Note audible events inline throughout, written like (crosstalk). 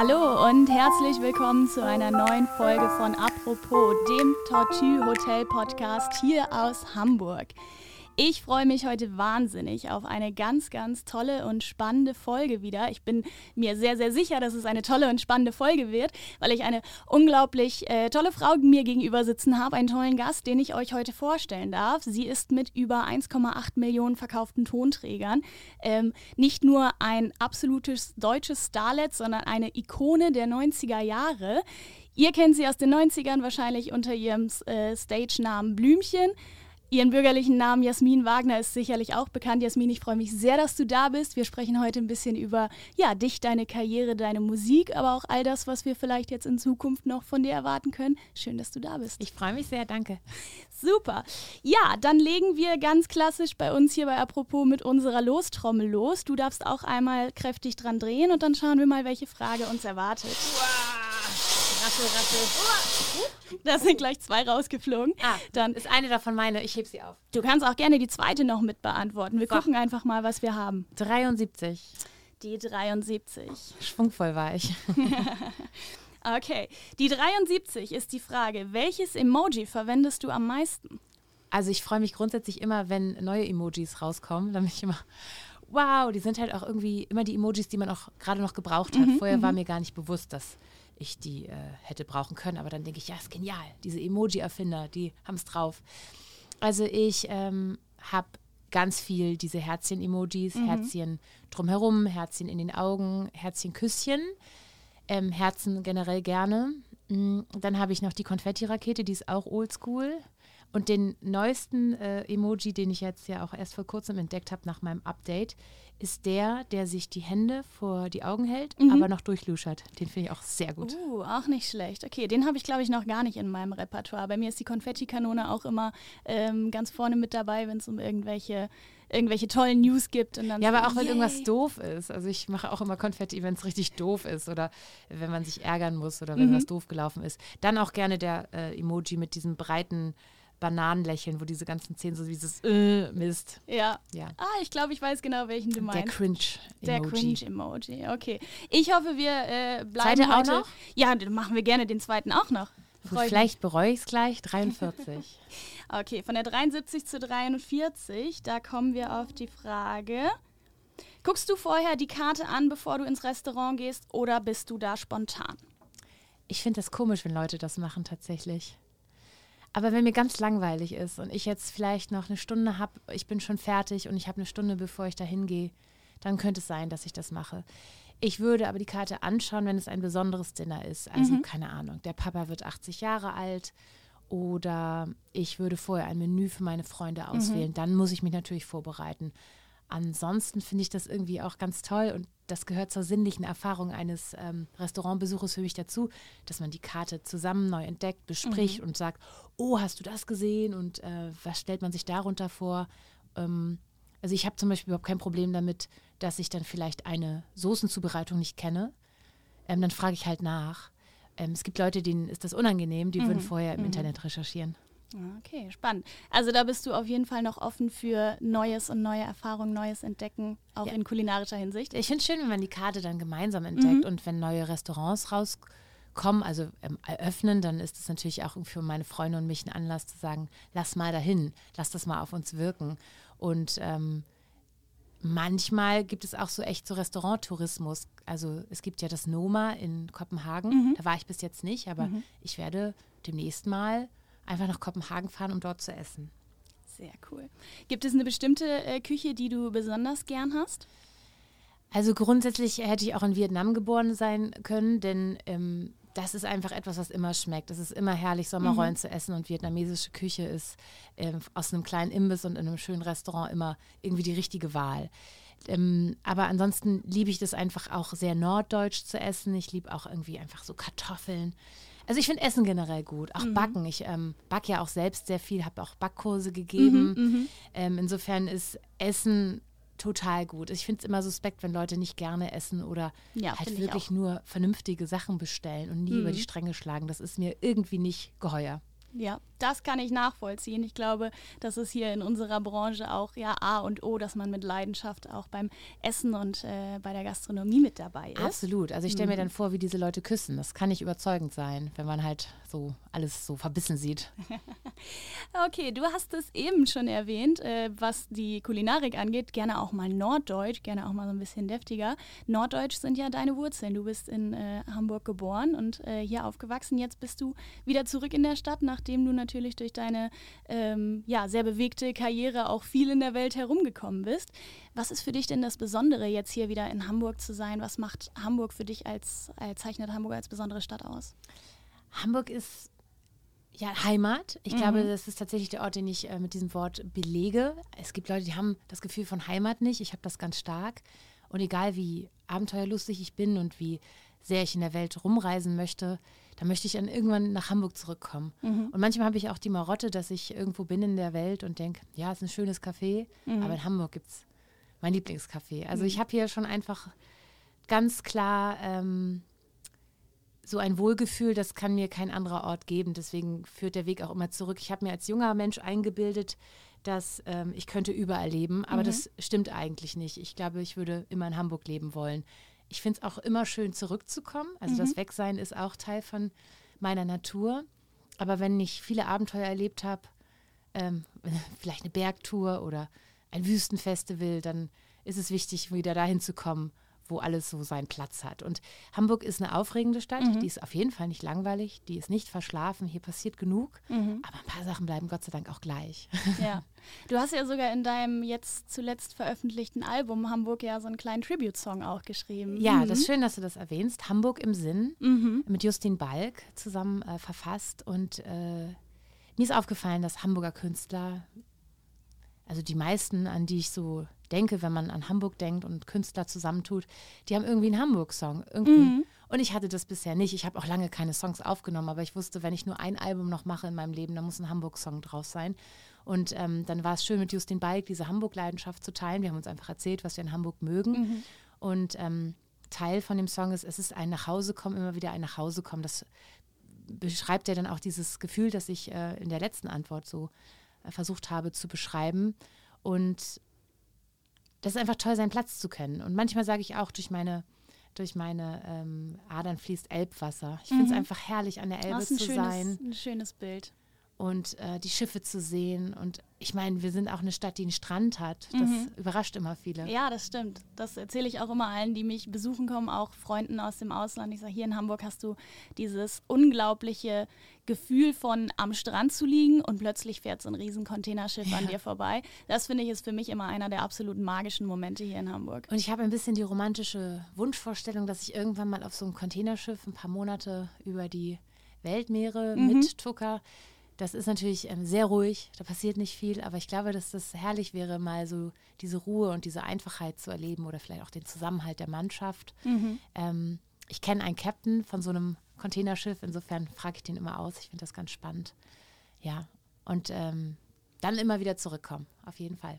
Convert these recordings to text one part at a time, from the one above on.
Hallo und herzlich willkommen zu einer neuen Folge von Apropos, dem Tortue Hotel Podcast hier aus Hamburg. Ich freue mich heute wahnsinnig auf eine ganz, ganz tolle und spannende Folge wieder. Ich bin mir sehr, sehr sicher, dass es eine tolle und spannende Folge wird, weil ich eine unglaublich äh, tolle Frau mir gegenüber sitzen habe, einen tollen Gast, den ich euch heute vorstellen darf. Sie ist mit über 1,8 Millionen verkauften Tonträgern ähm, nicht nur ein absolutes deutsches Starlet, sondern eine Ikone der 90er Jahre. Ihr kennt sie aus den 90ern wahrscheinlich unter ihrem äh, Stage-Namen Blümchen. Ihren bürgerlichen Namen Jasmin Wagner ist sicherlich auch bekannt. Jasmin, ich freue mich sehr, dass du da bist. Wir sprechen heute ein bisschen über ja, dich, deine Karriere, deine Musik, aber auch all das, was wir vielleicht jetzt in Zukunft noch von dir erwarten können. Schön, dass du da bist. Ich freue mich sehr, danke. Super. Ja, dann legen wir ganz klassisch bei uns hier bei Apropos mit unserer Lostrommel los. Du darfst auch einmal kräftig dran drehen und dann schauen wir mal, welche Frage uns erwartet. Wow. Rassel, rassel. (laughs) Da sind gleich zwei rausgeflogen. Ah, dann ist eine davon meine. Ich heb sie auf. Du kannst auch gerne die zweite noch mit beantworten. Wir so. gucken einfach mal, was wir haben. 73. Die 73. Schwungvoll war ich. (laughs) okay. Die 73 ist die Frage, welches Emoji verwendest du am meisten? Also ich freue mich grundsätzlich immer, wenn neue Emojis rauskommen. Dann bin ich immer, wow, die sind halt auch irgendwie immer die Emojis, die man auch gerade noch gebraucht hat. Mhm, Vorher war mhm. mir gar nicht bewusst, dass ich die äh, hätte brauchen können. Aber dann denke ich, ja, ist genial. Diese Emoji-Erfinder, die haben es drauf. Also ich ähm, habe ganz viel diese Herzchen-Emojis, mhm. Herzchen drumherum, Herzchen in den Augen, Herzchen-Küsschen, ähm, Herzen generell gerne. Mm, dann habe ich noch die Konfetti-Rakete, die ist auch oldschool. Und den neuesten äh, Emoji, den ich jetzt ja auch erst vor kurzem entdeckt habe nach meinem Update, ist der, der sich die Hände vor die Augen hält, mhm. aber noch durchluschert. Den finde ich auch sehr gut. Uh, auch nicht schlecht. Okay, den habe ich, glaube ich, noch gar nicht in meinem Repertoire. Bei mir ist die Konfettikanone auch immer ähm, ganz vorne mit dabei, wenn es um irgendwelche irgendwelche tollen News gibt. ja, aber auch wenn yay. irgendwas doof ist. Also ich mache auch immer Konfetti, wenn es richtig doof ist oder wenn man sich ärgern muss oder wenn mhm. was doof gelaufen ist. Dann auch gerne der äh, Emoji mit diesem breiten Bananenlächeln, wo diese ganzen Zähne so dieses äh, Mist. Ja. ja. Ah, ich glaube, ich weiß genau, welchen du meinst. Der Cringe-Emoji. Der Cringe-Emoji, okay. Ich hoffe, wir äh, bleiben Zweite heute. auch noch? Ja, dann machen wir gerne den zweiten auch noch. Vielleicht bereue ich es gleich. (laughs) 43. okay, von der 73 zu 43, da kommen wir auf die Frage. Guckst du vorher die Karte an, bevor du ins Restaurant gehst, oder bist du da spontan? Ich finde das komisch, wenn Leute das machen tatsächlich. Aber wenn mir ganz langweilig ist und ich jetzt vielleicht noch eine Stunde habe, ich bin schon fertig und ich habe eine Stunde, bevor ich da hingehe, dann könnte es sein, dass ich das mache. Ich würde aber die Karte anschauen, wenn es ein besonderes Dinner ist. Also mhm. keine Ahnung, der Papa wird 80 Jahre alt oder ich würde vorher ein Menü für meine Freunde mhm. auswählen. Mhm. Dann muss ich mich natürlich vorbereiten. Ansonsten finde ich das irgendwie auch ganz toll und das gehört zur sinnlichen Erfahrung eines ähm, Restaurantbesuches für mich dazu, dass man die Karte zusammen neu entdeckt, bespricht mhm. und sagt, oh, hast du das gesehen und äh, was stellt man sich darunter vor? Ähm, also ich habe zum Beispiel überhaupt kein Problem damit, dass ich dann vielleicht eine Soßenzubereitung nicht kenne. Ähm, dann frage ich halt nach. Ähm, es gibt Leute, denen ist das unangenehm, die mhm. würden vorher im mhm. Internet recherchieren. Okay, spannend. Also da bist du auf jeden Fall noch offen für Neues und neue Erfahrungen, Neues entdecken, auch ja. in kulinarischer Hinsicht. Ich finde es schön, wenn man die Karte dann gemeinsam entdeckt mhm. und wenn neue Restaurants rauskommen, also ähm, eröffnen, dann ist es natürlich auch für meine Freunde und mich ein Anlass zu sagen, lass mal dahin, lass das mal auf uns wirken. Und ähm, manchmal gibt es auch so echt so Restauranttourismus. Also es gibt ja das Noma in Kopenhagen, mhm. da war ich bis jetzt nicht, aber mhm. ich werde demnächst mal einfach nach Kopenhagen fahren, um dort zu essen. Sehr cool. Gibt es eine bestimmte äh, Küche, die du besonders gern hast? Also grundsätzlich hätte ich auch in Vietnam geboren sein können, denn ähm, das ist einfach etwas, was immer schmeckt. Es ist immer herrlich, Sommerrollen mhm. zu essen und vietnamesische Küche ist äh, aus einem kleinen Imbiss und in einem schönen Restaurant immer irgendwie die richtige Wahl. Ähm, aber ansonsten liebe ich das einfach auch sehr norddeutsch zu essen. Ich liebe auch irgendwie einfach so Kartoffeln. Also ich finde Essen generell gut, auch mhm. Backen. Ich ähm, backe ja auch selbst sehr viel, habe auch Backkurse gegeben. Mhm, mhm, ähm, insofern ist Essen total gut. Ich finde es immer suspekt, wenn Leute nicht gerne essen oder ja, halt wirklich nur vernünftige Sachen bestellen und nie über die mhm. Stränge schlagen. Das ist mir irgendwie nicht geheuer. Ja, das kann ich nachvollziehen. Ich glaube, das ist hier in unserer Branche auch ja A und O, dass man mit Leidenschaft auch beim Essen und äh, bei der Gastronomie mit dabei ist. Absolut. Also ich stelle mir mhm. dann vor, wie diese Leute küssen. Das kann nicht überzeugend sein, wenn man halt so alles so verbissen sieht. (laughs) okay, du hast es eben schon erwähnt, äh, was die Kulinarik angeht, gerne auch mal Norddeutsch, gerne auch mal so ein bisschen deftiger. Norddeutsch sind ja deine Wurzeln. Du bist in äh, Hamburg geboren und äh, hier aufgewachsen. Jetzt bist du wieder zurück in der Stadt, nachdem du natürlich durch deine ähm, ja, sehr bewegte Karriere auch viel in der Welt herumgekommen bist. Was ist für dich denn das Besondere, jetzt hier wieder in Hamburg zu sein? Was macht Hamburg für dich als, als zeichnet Hamburg als besondere Stadt aus? Hamburg ist ja, Heimat. Ich mhm. glaube, das ist tatsächlich der Ort, den ich äh, mit diesem Wort belege. Es gibt Leute, die haben das Gefühl von Heimat nicht. Ich habe das ganz stark. Und egal wie abenteuerlustig ich bin und wie sehr ich in der Welt rumreisen möchte, da möchte ich dann irgendwann nach Hamburg zurückkommen. Mhm. Und manchmal habe ich auch die Marotte, dass ich irgendwo bin in der Welt und denke, ja, es ist ein schönes Café, mhm. aber in Hamburg gibt es mein Lieblingscafé. Also mhm. ich habe hier schon einfach ganz klar ähm, so ein Wohlgefühl, das kann mir kein anderer Ort geben. Deswegen führt der Weg auch immer zurück. Ich habe mir als junger Mensch eingebildet, dass ähm, ich könnte überall leben, aber mhm. das stimmt eigentlich nicht. Ich glaube, ich würde immer in Hamburg leben wollen. Ich finde es auch immer schön, zurückzukommen. Also mhm. das Wegsein ist auch Teil von meiner Natur. Aber wenn ich viele Abenteuer erlebt habe, ähm, (laughs) vielleicht eine Bergtour oder ein Wüstenfestival, dann ist es wichtig, wieder dahin zu kommen wo alles so seinen Platz hat. Und Hamburg ist eine aufregende Stadt, mhm. die ist auf jeden Fall nicht langweilig, die ist nicht verschlafen, hier passiert genug, mhm. aber ein paar Sachen bleiben Gott sei Dank auch gleich. (laughs) Ja. Du hast ja sogar in deinem jetzt zuletzt veröffentlichten Album Hamburg ja so einen kleinen Tribute-Song auch geschrieben. Ja, mhm. das ist schön, dass du das erwähnst. Hamburg im Sinn mhm. mit Justin Balk zusammen äh, verfasst und äh, mir ist aufgefallen, dass Hamburger Künstler, also die meisten, an die ich so denke, wenn man an Hamburg denkt und Künstler zusammentut, die haben irgendwie einen Hamburg-Song. Mhm. Und ich hatte das bisher nicht. Ich habe auch lange keine Songs aufgenommen, aber ich wusste, wenn ich nur ein Album noch mache in meinem Leben, dann muss ein Hamburg-Song draus sein. Und ähm, dann war es schön, mit Justin Bike diese Hamburg-Leidenschaft zu teilen. Wir haben uns einfach erzählt, was wir in Hamburg mögen. Mhm. Und ähm, Teil von dem Song ist, es ist ein Nachhausekommen, immer wieder ein Nachhausekommen. Das beschreibt ja dann auch dieses Gefühl, das ich äh, in der letzten Antwort so versucht habe zu beschreiben. Und das ist einfach toll, seinen Platz zu kennen. Und manchmal sage ich auch durch meine, durch meine ähm, Adern fließt Elbwasser. Ich mhm. finde es einfach herrlich, an der Elbe zu schönes, sein. Ein schönes Bild und äh, die Schiffe zu sehen. Und ich meine, wir sind auch eine Stadt, die einen Strand hat. Das mhm. überrascht immer viele. Ja, das stimmt. Das erzähle ich auch immer allen, die mich besuchen kommen, auch Freunden aus dem Ausland. Ich sage, hier in Hamburg hast du dieses unglaubliche Gefühl von am Strand zu liegen und plötzlich fährt so ein riesen Containerschiff ja. an dir vorbei. Das finde ich ist für mich immer einer der absoluten magischen Momente hier in Hamburg. Und ich habe ein bisschen die romantische Wunschvorstellung, dass ich irgendwann mal auf so einem Containerschiff ein paar Monate über die Weltmeere mhm. mit Tucker das ist natürlich ähm, sehr ruhig, da passiert nicht viel, aber ich glaube, dass das herrlich wäre, mal so diese Ruhe und diese Einfachheit zu erleben oder vielleicht auch den Zusammenhalt der Mannschaft. Mhm. Ähm, ich kenne einen Captain von so einem Containerschiff, insofern frage ich den immer aus. Ich finde das ganz spannend. Ja, und ähm, dann immer wieder zurückkommen, auf jeden Fall.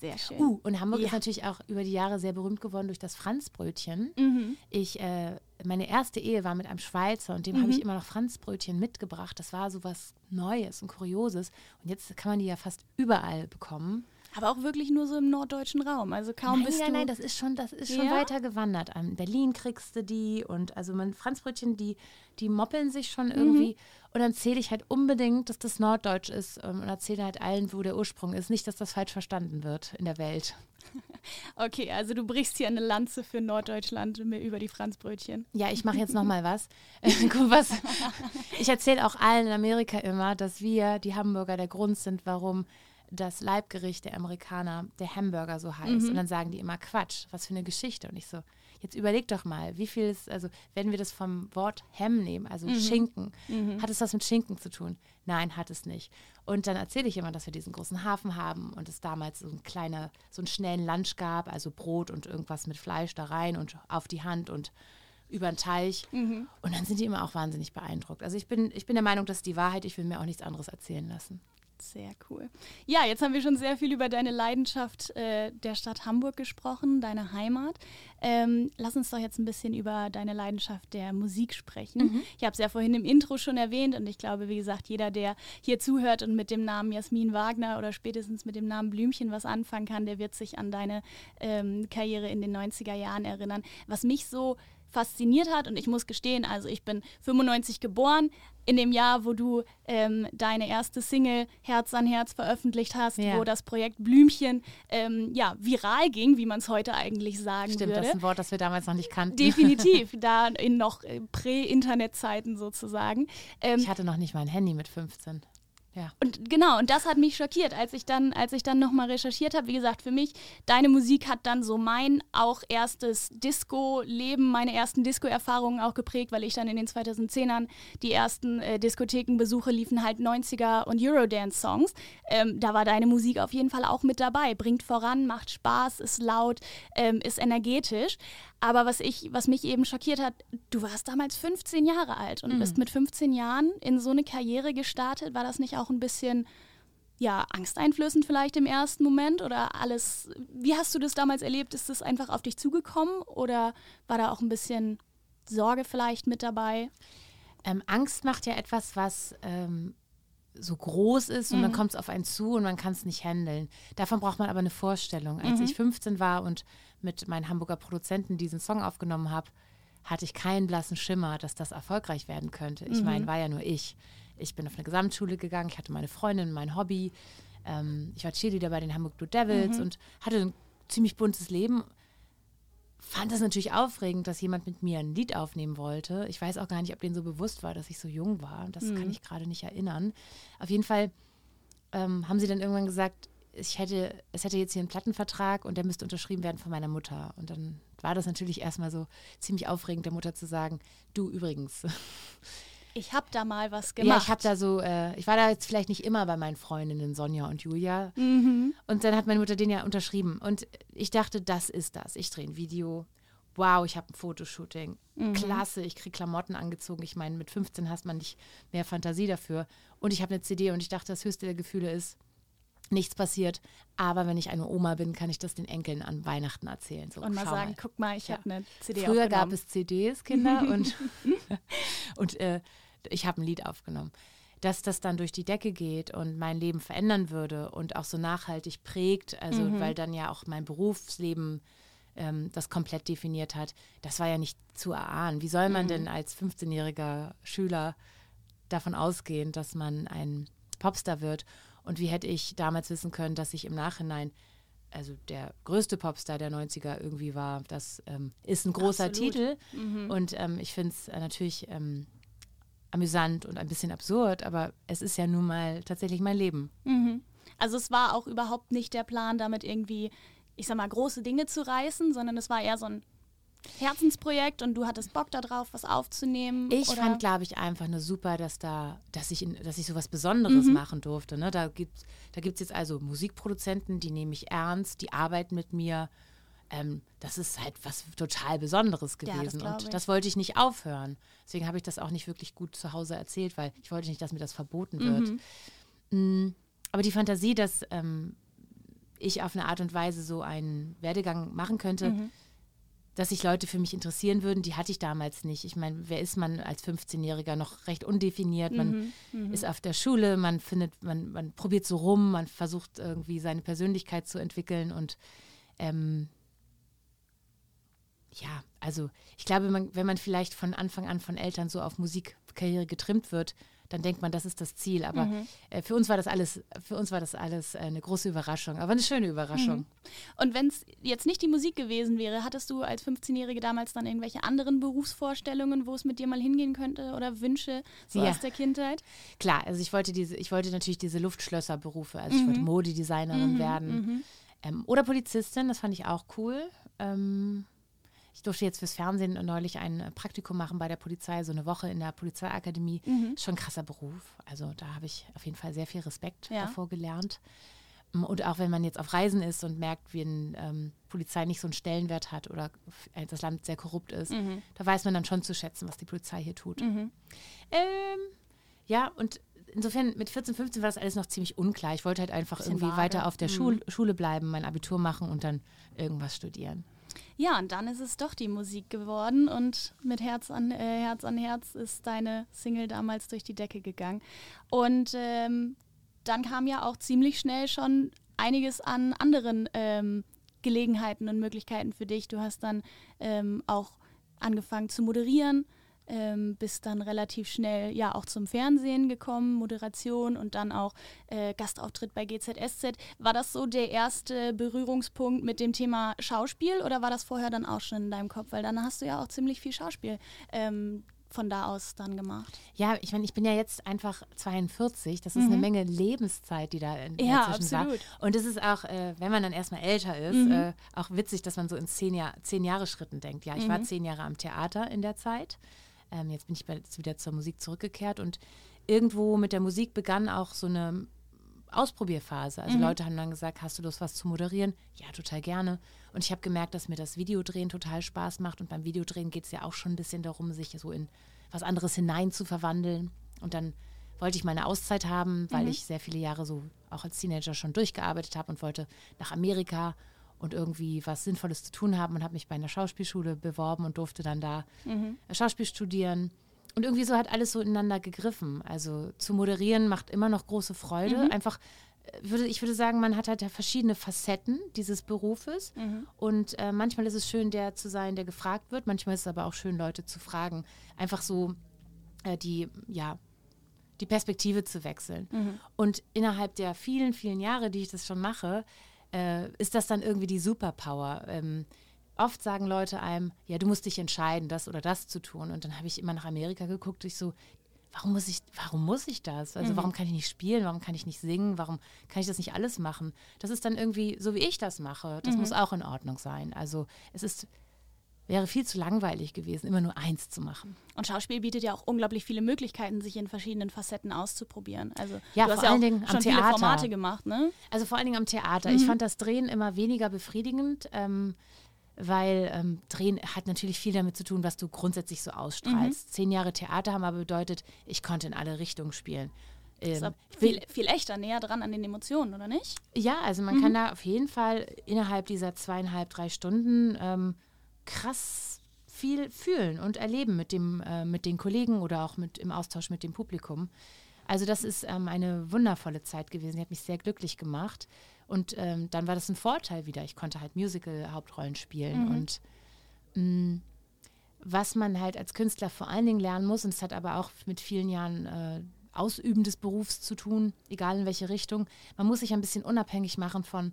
Sehr schön. Uh, und Hamburg ja. ist natürlich auch über die Jahre sehr berühmt geworden durch das Franzbrötchen. Mhm. Ich, äh, meine erste Ehe war mit einem Schweizer und dem mhm. habe ich immer noch Franzbrötchen mitgebracht. Das war so was Neues und Kurioses. Und jetzt kann man die ja fast überall bekommen. Aber auch wirklich nur so im norddeutschen Raum. Also kaum nein, bist nein, du. Nein, das ist schon, das ist schon ja? weiter gewandert. In Berlin kriegst du die und also man Franzbrötchen, die, die moppeln sich schon irgendwie. Mhm. Und dann zähle ich halt unbedingt, dass das Norddeutsch ist ähm, und erzähle halt allen, wo der Ursprung ist. Nicht, dass das falsch verstanden wird in der Welt. (laughs) Okay, also du brichst hier eine Lanze für Norddeutschland über die Franzbrötchen. Ja, ich mache jetzt noch mal was. (laughs) was. (laughs) Ich erzähle auch allen in Amerika immer, dass wir, die Hamburger, der Grund sind, warum das Leibgericht der Amerikaner der Hamburger so heißt. Mhm. Und dann sagen die immer Quatsch, was für eine Geschichte. Und ich so, jetzt überleg doch mal, wie viel ist, also wenn wir das vom Wort Ham nehmen, also mhm. Schinken, mhm. hat es was mit Schinken zu tun? Nein, hat es nicht. Und dann erzähle ich immer, dass wir diesen großen Hafen haben und es damals so ein kleiner, so einen schnellen Lunch gab, also Brot und irgendwas mit Fleisch da rein und auf die Hand und über den Teich. Mhm. Und dann sind die immer auch wahnsinnig beeindruckt. Also ich bin, ich bin der Meinung, das ist die Wahrheit. Ich will mir auch nichts anderes erzählen lassen. Sehr cool. Ja, jetzt haben wir schon sehr viel über deine Leidenschaft äh, der Stadt Hamburg gesprochen, deine Heimat. Ähm, lass uns doch jetzt ein bisschen über deine Leidenschaft der Musik sprechen. Mhm. Ich habe es ja vorhin im Intro schon erwähnt und ich glaube, wie gesagt, jeder, der hier zuhört und mit dem Namen Jasmin Wagner oder spätestens mit dem Namen Blümchen was anfangen kann, der wird sich an deine ähm, Karriere in den 90er Jahren erinnern. Was mich so fasziniert hat. Und ich muss gestehen, also ich bin 95 geboren, in dem Jahr, wo du ähm, deine erste Single Herz an Herz veröffentlicht hast, ja. wo das Projekt Blümchen ähm, ja, viral ging, wie man es heute eigentlich sagen Stimmt, würde. das ist ein Wort, das wir damals noch nicht kannten. Definitiv, (laughs) da in noch äh, Prä-Internet-Zeiten sozusagen. Ähm, ich hatte noch nicht mein Handy mit 15. Ja. Und genau, und das hat mich schockiert, als ich dann, als ich dann nochmal recherchiert habe. Wie gesagt, für mich, deine Musik hat dann so mein auch erstes Disco-Leben, meine ersten Disco-Erfahrungen auch geprägt, weil ich dann in den 2010ern die ersten äh, Diskothekenbesuche liefen halt 90er und Eurodance-Songs. Ähm, da war deine Musik auf jeden Fall auch mit dabei. Bringt voran, macht Spaß, ist laut, ähm, ist energetisch. Aber was, ich, was mich eben schockiert hat, du warst damals 15 Jahre alt und mhm. bist mit 15 Jahren in so eine Karriere gestartet. War das nicht auch ein bisschen ja, angsteinflößend vielleicht im ersten Moment oder alles? Wie hast du das damals erlebt? Ist das einfach auf dich zugekommen oder war da auch ein bisschen Sorge vielleicht mit dabei? Ähm, Angst macht ja etwas, was ähm, so groß ist und mhm. dann kommt es auf einen zu und man kann es nicht handeln. Davon braucht man aber eine Vorstellung. Als mhm. ich 15 war und mit meinen Hamburger Produzenten diesen Song aufgenommen habe, hatte ich keinen blassen Schimmer, dass das erfolgreich werden könnte. Ich mhm. meine, war ja nur ich. Ich bin auf eine Gesamtschule gegangen, ich hatte meine Freundin, mein Hobby. Ähm, ich war Cheerleader bei den Hamburg Blue Devils mhm. und hatte ein ziemlich buntes Leben. Fand es natürlich aufregend, dass jemand mit mir ein Lied aufnehmen wollte. Ich weiß auch gar nicht, ob denen so bewusst war, dass ich so jung war. Das mhm. kann ich gerade nicht erinnern. Auf jeden Fall ähm, haben sie dann irgendwann gesagt, ich hätte, es hätte jetzt hier einen Plattenvertrag und der müsste unterschrieben werden von meiner Mutter. Und dann war das natürlich erstmal so ziemlich aufregend, der Mutter zu sagen, du übrigens. (laughs) Ich habe da mal was gemacht. Ja, ich habe da so, äh, ich war da jetzt vielleicht nicht immer bei meinen Freundinnen Sonja und Julia. Mhm. Und dann hat meine Mutter den ja unterschrieben. Und ich dachte, das ist das. Ich drehe ein Video. Wow, ich habe ein Fotoshooting. Mhm. Klasse, ich kriege Klamotten angezogen. Ich meine, mit 15 hast man nicht mehr Fantasie dafür. Und ich habe eine CD und ich dachte, das höchste der Gefühle ist, nichts passiert. Aber wenn ich eine Oma bin, kann ich das den Enkeln an Weihnachten erzählen. So, und mal sagen, mal. guck mal, ich ja. habe eine CD Früher gab es CDs, Kinder, und, (laughs) (laughs) und äh, ich habe ein Lied aufgenommen. Dass das dann durch die Decke geht und mein Leben verändern würde und auch so nachhaltig prägt, also mhm. weil dann ja auch mein Berufsleben ähm, das komplett definiert hat, das war ja nicht zu erahnen. Wie soll man mhm. denn als 15-jähriger Schüler davon ausgehen, dass man ein Popstar wird und wie hätte ich damals wissen können, dass ich im Nachhinein, also der größte Popstar der 90er irgendwie war, das ähm, ist ein großer Absolut. Titel. Mhm. Und ähm, ich finde es äh, natürlich ähm, amüsant und ein bisschen absurd, aber es ist ja nun mal tatsächlich mein Leben. Mhm. Also es war auch überhaupt nicht der Plan, damit irgendwie, ich sag mal, große Dinge zu reißen, sondern es war eher so ein Herzensprojekt und du hattest Bock darauf, was aufzunehmen? Ich oder? fand, glaube ich, einfach nur super, dass da, dass ich, in, dass ich so was Besonderes mhm. machen durfte. Ne? Da gibt es da gibt's jetzt also Musikproduzenten, die nehme ich ernst, die arbeiten mit mir. Ähm, das ist halt was total Besonderes gewesen. Ja, das und das wollte ich nicht aufhören. Deswegen habe ich das auch nicht wirklich gut zu Hause erzählt, weil ich wollte nicht, dass mir das verboten wird. Mhm. Mm, aber die Fantasie, dass ähm, ich auf eine Art und Weise so einen Werdegang machen könnte, mhm dass sich Leute für mich interessieren würden, die hatte ich damals nicht. Ich meine, wer ist man als 15-Jähriger noch recht undefiniert? Man mhm, mhm, ist auf der Schule, man findet, man, man probiert so rum, man versucht irgendwie seine Persönlichkeit zu entwickeln und ähm, ja, also ich glaube, man, wenn man vielleicht von Anfang an von Eltern so auf Musikkarriere getrimmt wird, dann denkt man, das ist das Ziel. Aber mhm. äh, für uns war das alles, für uns war das alles äh, eine große Überraschung, aber eine schöne Überraschung. Mhm. Und wenn es jetzt nicht die Musik gewesen wäre, hattest du als 15-Jährige damals dann irgendwelche anderen Berufsvorstellungen, wo es mit dir mal hingehen könnte oder Wünsche so ja. aus der Kindheit? Klar, also ich wollte diese, ich wollte natürlich diese Luftschlösserberufe, also ich wollte mhm. Modedesignerin mhm. werden. Mhm. Ähm, oder Polizistin, das fand ich auch cool. Ähm, ich durfte jetzt fürs Fernsehen neulich ein äh, Praktikum machen bei der Polizei, so eine Woche in der Polizeiakademie. Mhm. Schon ein krasser Beruf. Also da habe ich auf jeden Fall sehr viel Respekt ja. davor gelernt. Mm, und auch wenn man jetzt auf Reisen ist und merkt, wie eine ähm, Polizei nicht so einen Stellenwert hat oder das Land sehr korrupt ist, mhm. da weiß man dann schon zu schätzen, was die Polizei hier tut. Mhm. Ähm, ja, und insofern mit 14, 15 war das alles noch ziemlich unklar. Ich wollte halt einfach irgendwie vage. weiter auf der Mhm. Schul Schule bleiben, mein Abitur machen und dann irgendwas studieren. Ja, und dann ist es doch die Musik geworden und mit Herz an äh, Herz an Herz ist deine Single damals durch die Decke gegangen. Und ähm, dann kam ja auch ziemlich schnell schon einiges an anderen ähm, Gelegenheiten und Möglichkeiten für dich. Du hast dann ähm, auch angefangen zu moderieren, ähm, bist dann relativ schnell ja auch zum Fernsehen gekommen, Moderation und dann auch äh, Gastauftritt bei GZSZ. War das so der erste Berührungspunkt mit dem Thema Schauspiel oder war das vorher dann auch schon in deinem Kopf? Weil dann hast du ja auch ziemlich viel Schauspiel ähm, von da aus dann gemacht. Ja, ich meine, ich bin ja jetzt einfach 42. Das ist eine Menge Lebenszeit, die da in, Mhm. Ja, dazwischen absolut. war. Und es ist auch, äh, wenn man dann erstmal älter ist, Mhm. äh, auch witzig, dass man so in zehn, Jahr, zehn Jahre Schritten denkt. Ja, ich Mhm. war zehn Jahre am Theater in der Zeit. Ähm, jetzt bin ich bei, jetzt wieder zur Musik zurückgekehrt und irgendwo mit der Musik begann auch so eine Ausprobierphase. Also Mhm. Leute haben dann gesagt, hast du Lust, was zu moderieren? Ja, total gerne. Und ich habe gemerkt, dass mir das Videodrehen total Spaß macht. Und beim Videodrehen geht es ja auch schon ein bisschen darum, sich so in was anderes hinein zu verwandeln. Und dann wollte ich mal eine Auszeit haben, weil Mhm. ich sehr viele Jahre so auch als Teenager schon durchgearbeitet habe und wollte nach Amerika und irgendwie was Sinnvolles zu tun haben und habe mich bei einer Schauspielschule beworben und durfte dann da Mhm. äh, Schauspiel studieren. Und irgendwie so hat alles so ineinander gegriffen. Also zu moderieren macht immer noch große Freude. Einfach, äh, würde, ich würde sagen, man hat halt ja verschiedene Facetten dieses Berufes. Mhm. Und äh, manchmal ist es schön, der zu sein, der gefragt wird. Manchmal ist es aber auch schön, Leute zu fragen. Einfach so äh, die, ja, die Perspektive zu wechseln. Mhm. Und innerhalb der vielen, vielen Jahre, die ich das schon mache, äh, ist das dann irgendwie die Superpower. Ähm, oft sagen Leute einem, ja, du musst dich entscheiden, das oder das zu tun. Und dann habe ich immer nach Amerika geguckt, ich so, warum muss ich, warum muss ich das? Also warum kann ich nicht spielen, warum kann ich nicht singen, warum kann ich das nicht alles machen? Das ist dann irgendwie so, wie ich das mache. Das muss auch in Ordnung sein. Also es ist, wäre viel zu langweilig gewesen, immer nur eins zu machen. Und Schauspiel bietet ja auch unglaublich viele Möglichkeiten, sich in verschiedenen Facetten auszuprobieren. Also Ja, du hast vor ja allen Dingen am schon viele Theater. Formate gemacht, ne? Also vor allen Dingen am Theater. Mhm. Ich fand das Drehen immer weniger befriedigend, ähm, weil ähm, Drehen hat natürlich viel damit zu tun, was du grundsätzlich so ausstrahlst. Mhm. Zehn Jahre Theater haben aber bedeutet, ich konnte in alle Richtungen spielen. Ist Ähm, viel, viel echter, näher dran an den Emotionen, oder nicht? ja, also man kann da auf jeden Fall innerhalb dieser zweieinhalb, drei Stunden ähm, krass viel fühlen und erleben mit, dem, äh, mit den Kollegen oder auch mit, im Austausch mit dem Publikum. Also das ist ähm, eine wundervolle Zeit gewesen. Die hat mich sehr glücklich gemacht. Und ähm, dann war das ein Vorteil wieder. Ich konnte halt Musical-Hauptrollen spielen. Und mh, was man halt als Künstler vor allen Dingen lernen muss, und es hat aber auch mit vielen Jahren äh, Ausüben des Berufs zu tun, egal in welche Richtung, man muss sich ein bisschen unabhängig machen von,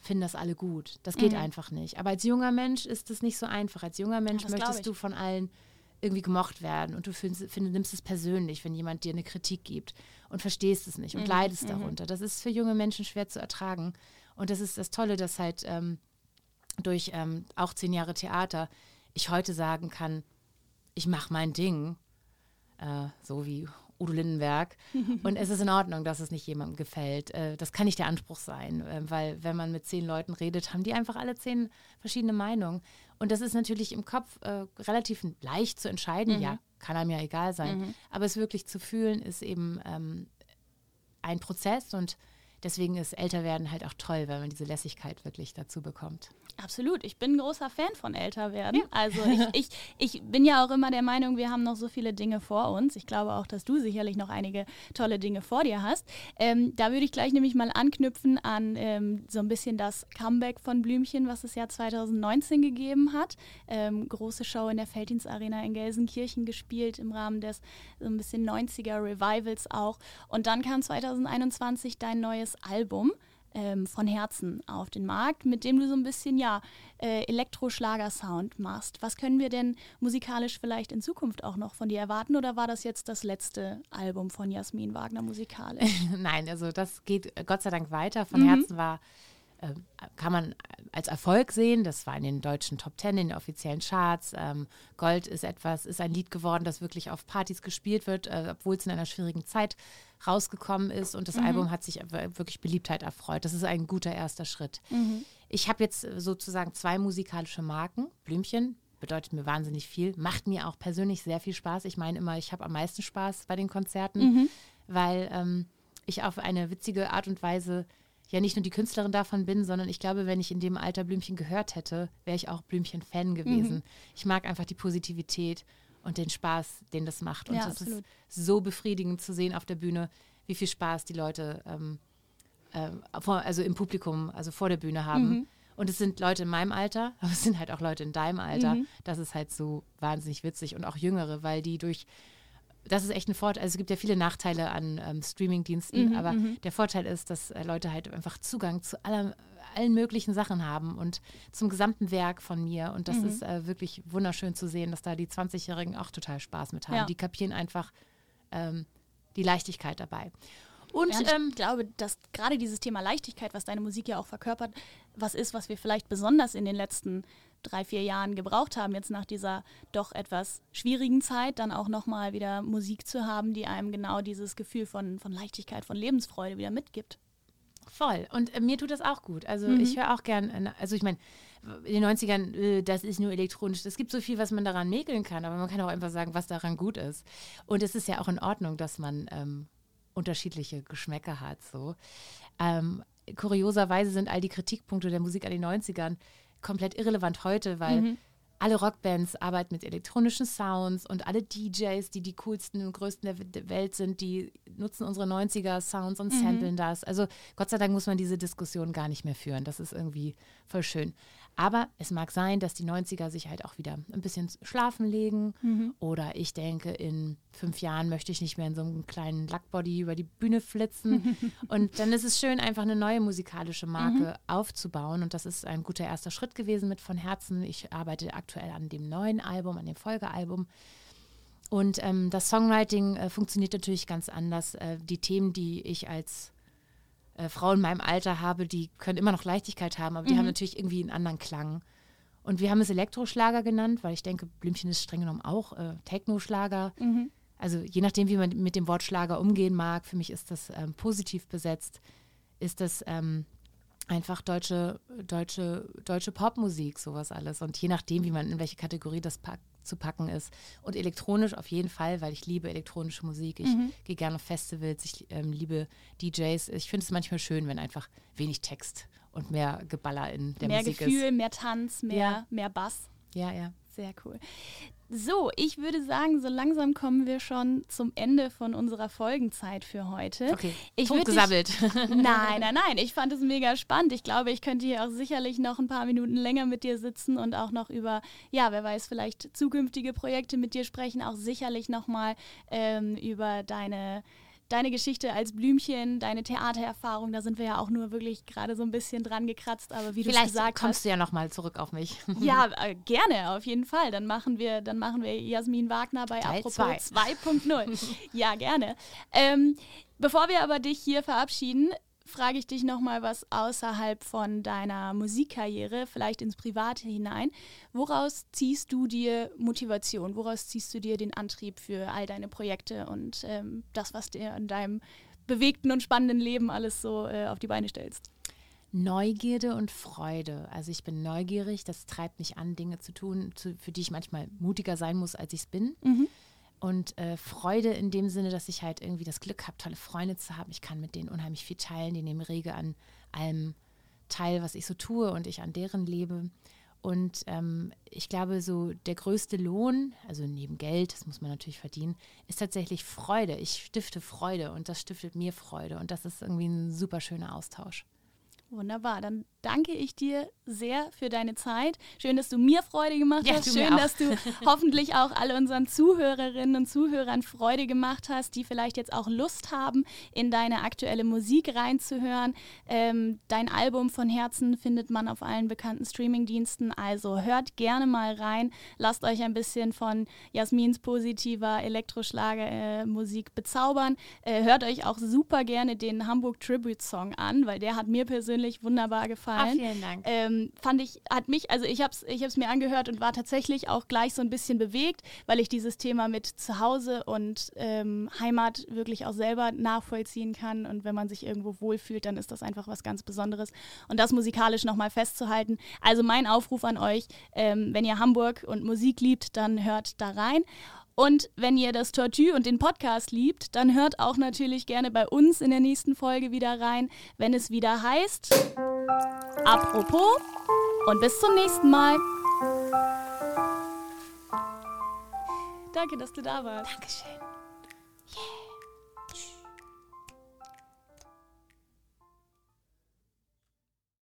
finden das alle gut. Das geht einfach nicht. Aber als junger Mensch ist es nicht so einfach. Als junger Mensch das ich. möchtest du von allen irgendwie gemocht werden und du findest, find, nimmst es persönlich, wenn jemand dir eine Kritik gibt und verstehst es nicht und leidest darunter. Das ist für junge Menschen schwer zu ertragen. Und das ist das Tolle, dass halt ähm, durch ähm, auch zehn Jahre Theater ich heute sagen kann, ich mache mein Ding, äh, so wie Udo Lindenberg. Und es ist in Ordnung, dass es nicht jemandem gefällt. Äh, das kann nicht der Anspruch sein, äh, weil wenn man mit zehn Leuten redet, haben die einfach alle zehn verschiedene Meinungen. Und das ist natürlich im Kopf äh, relativ leicht zu entscheiden. Ja, kann einem ja egal sein. Aber es wirklich zu fühlen, ist eben ähm, ein Prozess und deswegen ist Älterwerden halt auch toll, weil man diese Lässigkeit wirklich dazu bekommt. Absolut. Ich bin ein großer Fan von Älterwerden. Also ich, (laughs) ich, ich bin ja auch immer der Meinung, wir haben noch so viele Dinge vor uns. Ich glaube auch, dass du sicherlich noch einige tolle Dinge vor dir hast. Ähm, da würde ich gleich nämlich mal anknüpfen an ähm, so ein bisschen das Comeback von Blümchen, was es ja 2019 gegeben hat. Ähm, große Show in der Felddienst Arena in Gelsenkirchen gespielt im Rahmen des so ein bisschen 90er Revivals auch. Und dann kam 2021 dein neues Album ähm, von Herzen auf den Markt, mit dem du so ein bisschen, ja, äh, Elektro-Schlager-Sound machst. Was können wir denn musikalisch vielleicht in Zukunft auch noch von dir erwarten oder war das jetzt das letzte Album von Jasmin Wagner musikalisch? (laughs) Nein, also das geht Gott sei Dank weiter. Von Herzen war, kann man als Erfolg sehen. Das war in den deutschen Top Ten, in den offiziellen Charts. Ähm, Gold ist etwas, ist ein Lied geworden, das wirklich auf Partys gespielt wird, äh, obwohl es in einer schwierigen Zeit rausgekommen ist. Und das Album hat sich wirklich Beliebtheit erfreut. Das ist ein guter erster Schritt. Ich habe jetzt äh, sozusagen zwei musikalische Marken. Blümchen bedeutet mir wahnsinnig viel, macht mir auch persönlich sehr viel Spaß. Ich meine immer, ich habe am meisten Spaß bei den Konzerten. weil ähm, ich auf eine witzige Art und Weise ja nicht nur die Künstlerin davon bin, sondern ich glaube, wenn ich in dem Alter Blümchen gehört hätte, wäre ich auch Blümchen-Fan gewesen. Mhm. Ich mag einfach die Positivität und den Spaß, den das macht. Und ja, es ist so befriedigend zu sehen auf der Bühne, wie viel Spaß die Leute ähm, äh, vor, also im Publikum, also vor der Bühne haben. Mhm. Und es sind Leute in meinem Alter, (laughs) aber es sind halt auch Leute in deinem Alter. Mhm. Das ist halt so wahnsinnig witzig und auch Jüngere, weil die durch das ist echt ein Vorteil. Also es gibt ja viele Nachteile an ähm, Streaming-Diensten, mhm, aber mhm. der Vorteil ist, dass äh, Leute halt einfach Zugang zu aller, allen möglichen Sachen haben und zum gesamten Werk von mir. Und das mhm. ist äh, wirklich wunderschön zu sehen, dass da die 20-Jährigen auch total Spaß mit haben. Ja. Die kapieren einfach ähm, die Leichtigkeit dabei. Und ja, ich ähm, glaube, dass gerade dieses Thema Leichtigkeit, was deine Musik ja auch verkörpert, was ist, was wir vielleicht besonders in den letzten drei, vier Jahren gebraucht haben, jetzt nach dieser doch etwas schwierigen Zeit, dann auch nochmal wieder Musik zu haben, die einem genau dieses Gefühl von, von Leichtigkeit, von Lebensfreude wieder mitgibt. Voll. Und äh, mir tut das auch gut. Also mhm. ich höre auch gern, äh, also ich meine, in den 90ern, äh, das ist nur elektronisch. Es gibt so viel, was man daran mäkeln kann, aber man kann auch einfach sagen, was daran gut ist. Und es ist ja auch in Ordnung, dass man ähm, unterschiedliche Geschmäcker hat. So. Ähm, kurioserweise sind all die Kritikpunkte der Musik an den 90ern komplett irrelevant heute, weil mhm. alle Rockbands arbeiten mit elektronischen Sounds und alle DJs, die die coolsten und größten der Welt sind, die nutzen unsere 90er Sounds und mhm. samplen das. Also Gott sei Dank muss man diese Diskussion gar nicht mehr führen. Das ist irgendwie voll schön. Aber es mag sein, dass die 90er sich halt auch wieder ein bisschen schlafen legen. Mhm. Oder ich denke, in fünf Jahren möchte ich nicht mehr in so einem kleinen Lackbody über die Bühne flitzen. (laughs) und dann ist es schön, einfach eine neue musikalische Marke mhm. aufzubauen. Und das ist ein guter erster Schritt gewesen mit von Herzen. Ich arbeite aktuell an dem neuen Album, an dem Folgealbum. Und ähm, das Songwriting äh, funktioniert natürlich ganz anders. Äh, die Themen, die ich als äh, Frauen in meinem Alter habe, die können immer noch Leichtigkeit haben, aber die mhm. haben natürlich irgendwie einen anderen Klang. Und wir haben es Elektroschlager genannt, weil ich denke, Blümchen ist streng genommen auch äh, Technoschlager. Mhm. Also je nachdem, wie man mit dem Wort Schlager umgehen mag, für mich ist das ähm, positiv besetzt, ist das ähm, einfach deutsche, deutsche, deutsche Popmusik, sowas alles. Und je nachdem, wie man in welche Kategorie das packt, zu packen ist. Und elektronisch auf jeden Fall, weil ich liebe elektronische Musik. Ich mhm. gehe gerne auf Festivals, ich ähm, liebe DJs. Ich finde es manchmal schön, wenn einfach wenig Text und mehr Geballer in der mehr Musik Gefühl, ist. Mehr Gefühl, mehr Tanz, mehr, ja. mehr Bass. Ja, ja. Sehr cool. So, ich würde sagen, so langsam kommen wir schon zum Ende von unserer Folgenzeit für heute. Okay, ich gesammelt. (laughs) (laughs) nein, nein, nein. Ich fand es mega spannend. Ich glaube, ich könnte hier auch sicherlich noch ein paar Minuten länger mit dir sitzen und auch noch über, ja, wer weiß, vielleicht zukünftige Projekte mit dir sprechen. Auch sicherlich noch mal ähm, über deine deine Geschichte als Blümchen, deine Theatererfahrung, da sind wir ja auch nur wirklich gerade so ein bisschen dran gekratzt, aber wie du gesagt hast. Vielleicht kommst du ja nochmal zurück auf mich. (laughs) Ja, äh, gerne, auf jeden Fall. Dann machen wir, dann machen wir Jasmin Wagner bei Teil Apropos 2.0. (laughs) ja, gerne. Ähm, bevor wir aber dich hier verabschieden, frage ich dich nochmal was außerhalb von deiner Musikkarriere, vielleicht ins Private hinein. Woraus ziehst du dir Motivation? Woraus ziehst du dir den Antrieb für all deine Projekte und ähm, das, was dir in deinem bewegten und spannenden Leben alles so äh, auf die Beine stellst? Neugierde und Freude. Also ich bin neugierig, das treibt mich an, Dinge zu tun, zu, für die ich manchmal mutiger sein muss, als ich es bin. Mhm und äh, Freude in dem Sinne, dass ich halt irgendwie das Glück habe, tolle Freunde zu haben. Ich kann mit denen unheimlich viel teilen, die nehmen rege an allem teil, was ich so tue und ich an deren lebe. Und ähm, ich glaube, so der größte Lohn, also neben Geld, das muss man natürlich verdienen, ist tatsächlich Freude. Ich stifte Freude und das stiftet mir Freude. Und das ist irgendwie ein super schöner Austausch. Wunderbar, dann danke ich dir sehr für deine Zeit. Schön, dass du mir Freude gemacht ja, hast. Schön, dass du (laughs) hoffentlich auch alle unseren Zuhörerinnen und Zuhörern Freude gemacht hast, die vielleicht jetzt auch Lust haben, in deine aktuelle Musik reinzuhören. Ähm, dein Album von Herzen findet man auf allen bekannten Streamingdiensten. Also hört gerne mal rein. Lasst euch ein bisschen von Jasmins positiver Elektroschlagermusik äh, bezaubern. Äh, hört euch auch super gerne den Hamburg Tribute Song an, weil der hat mir persönlich wunderbar gefallen gefallen. Ah, vielen Dank. Ähm, fand ich, hat mich, also ich habe es ich mir angehört und war tatsächlich auch gleich so ein bisschen bewegt, weil ich dieses Thema mit Zuhause und ähm, Heimat wirklich auch selber nachvollziehen kann. Und wenn man sich irgendwo wohlfühlt, dann ist das einfach was ganz Besonderes. Und das musikalisch nochmal festzuhalten. Also mein Aufruf an euch, ähm, wenn ihr Hamburg und Musik liebt, dann hört da rein. Und wenn ihr das Tortue und den Podcast liebt, dann hört auch natürlich gerne bei uns in der nächsten Folge wieder rein, wenn es wieder heißt. Apropos und bis zum nächsten Mal. Danke, dass du da warst. Dankeschön.